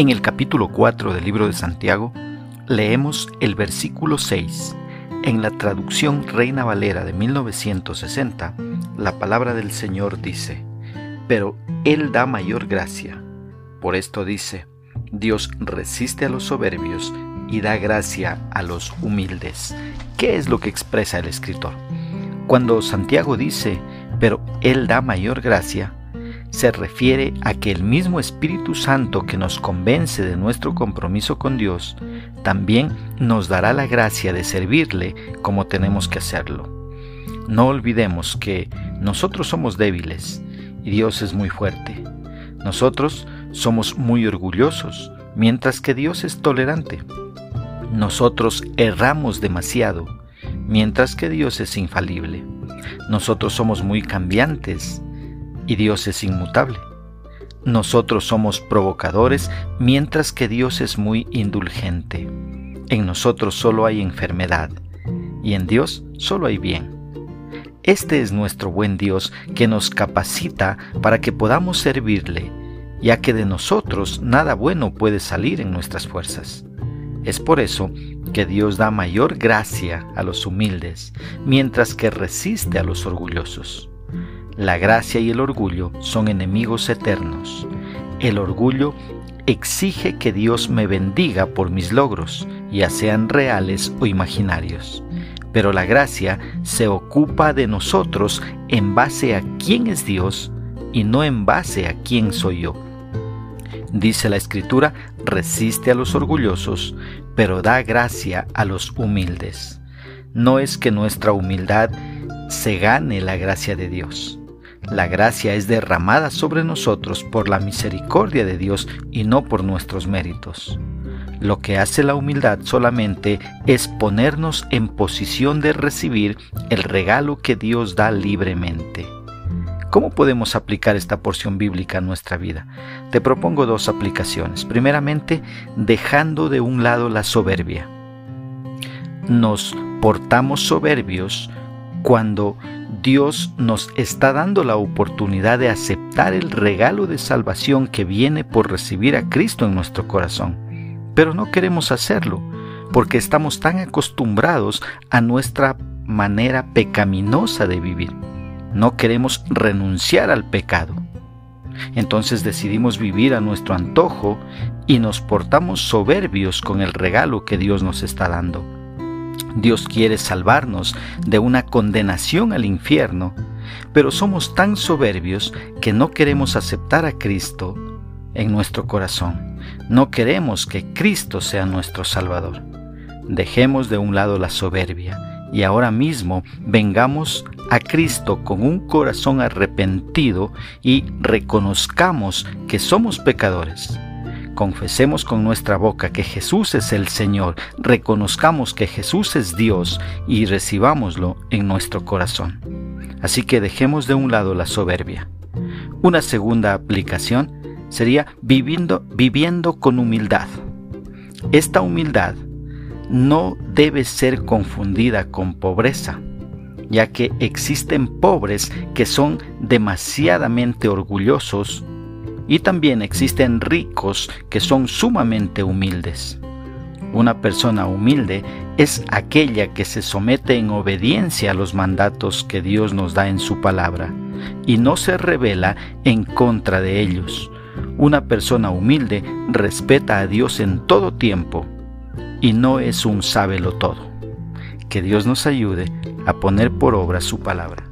En el capítulo 4 del libro de Santiago leemos el versículo 6. En la traducción Reina Valera de 1960, la palabra del Señor dice, pero Él da mayor gracia. Por esto dice, Dios resiste a los soberbios y da gracia a los humildes. ¿Qué es lo que expresa el escritor? Cuando Santiago dice, pero Él da mayor gracia, se refiere a que el mismo Espíritu Santo que nos convence de nuestro compromiso con Dios, también nos dará la gracia de servirle como tenemos que hacerlo. No olvidemos que nosotros somos débiles y Dios es muy fuerte. Nosotros somos muy orgullosos, mientras que Dios es tolerante. Nosotros erramos demasiado, mientras que Dios es infalible. Nosotros somos muy cambiantes, y Dios es inmutable. Nosotros somos provocadores mientras que Dios es muy indulgente. En nosotros solo hay enfermedad y en Dios solo hay bien. Este es nuestro buen Dios que nos capacita para que podamos servirle, ya que de nosotros nada bueno puede salir en nuestras fuerzas. Es por eso que Dios da mayor gracia a los humildes, mientras que resiste a los orgullosos. La gracia y el orgullo son enemigos eternos. El orgullo exige que Dios me bendiga por mis logros, ya sean reales o imaginarios. Pero la gracia se ocupa de nosotros en base a quién es Dios y no en base a quién soy yo. Dice la Escritura, resiste a los orgullosos, pero da gracia a los humildes. No es que nuestra humildad se gane la gracia de Dios. La gracia es derramada sobre nosotros por la misericordia de Dios y no por nuestros méritos. Lo que hace la humildad solamente es ponernos en posición de recibir el regalo que Dios da libremente. ¿Cómo podemos aplicar esta porción bíblica a nuestra vida? Te propongo dos aplicaciones. Primeramente, dejando de un lado la soberbia. Nos portamos soberbios cuando Dios nos está dando la oportunidad de aceptar el regalo de salvación que viene por recibir a Cristo en nuestro corazón. Pero no queremos hacerlo porque estamos tan acostumbrados a nuestra manera pecaminosa de vivir. No queremos renunciar al pecado. Entonces decidimos vivir a nuestro antojo y nos portamos soberbios con el regalo que Dios nos está dando. Dios quiere salvarnos de una condenación al infierno, pero somos tan soberbios que no queremos aceptar a Cristo en nuestro corazón. No queremos que Cristo sea nuestro Salvador. Dejemos de un lado la soberbia y ahora mismo vengamos a Cristo con un corazón arrepentido y reconozcamos que somos pecadores confesemos con nuestra boca que Jesús es el Señor, reconozcamos que Jesús es Dios y recibámoslo en nuestro corazón. Así que dejemos de un lado la soberbia. Una segunda aplicación sería viviendo, viviendo con humildad. Esta humildad no debe ser confundida con pobreza, ya que existen pobres que son demasiadamente orgullosos y también existen ricos que son sumamente humildes. Una persona humilde es aquella que se somete en obediencia a los mandatos que Dios nos da en su palabra y no se revela en contra de ellos. Una persona humilde respeta a Dios en todo tiempo y no es un sábelo todo. Que Dios nos ayude a poner por obra su palabra.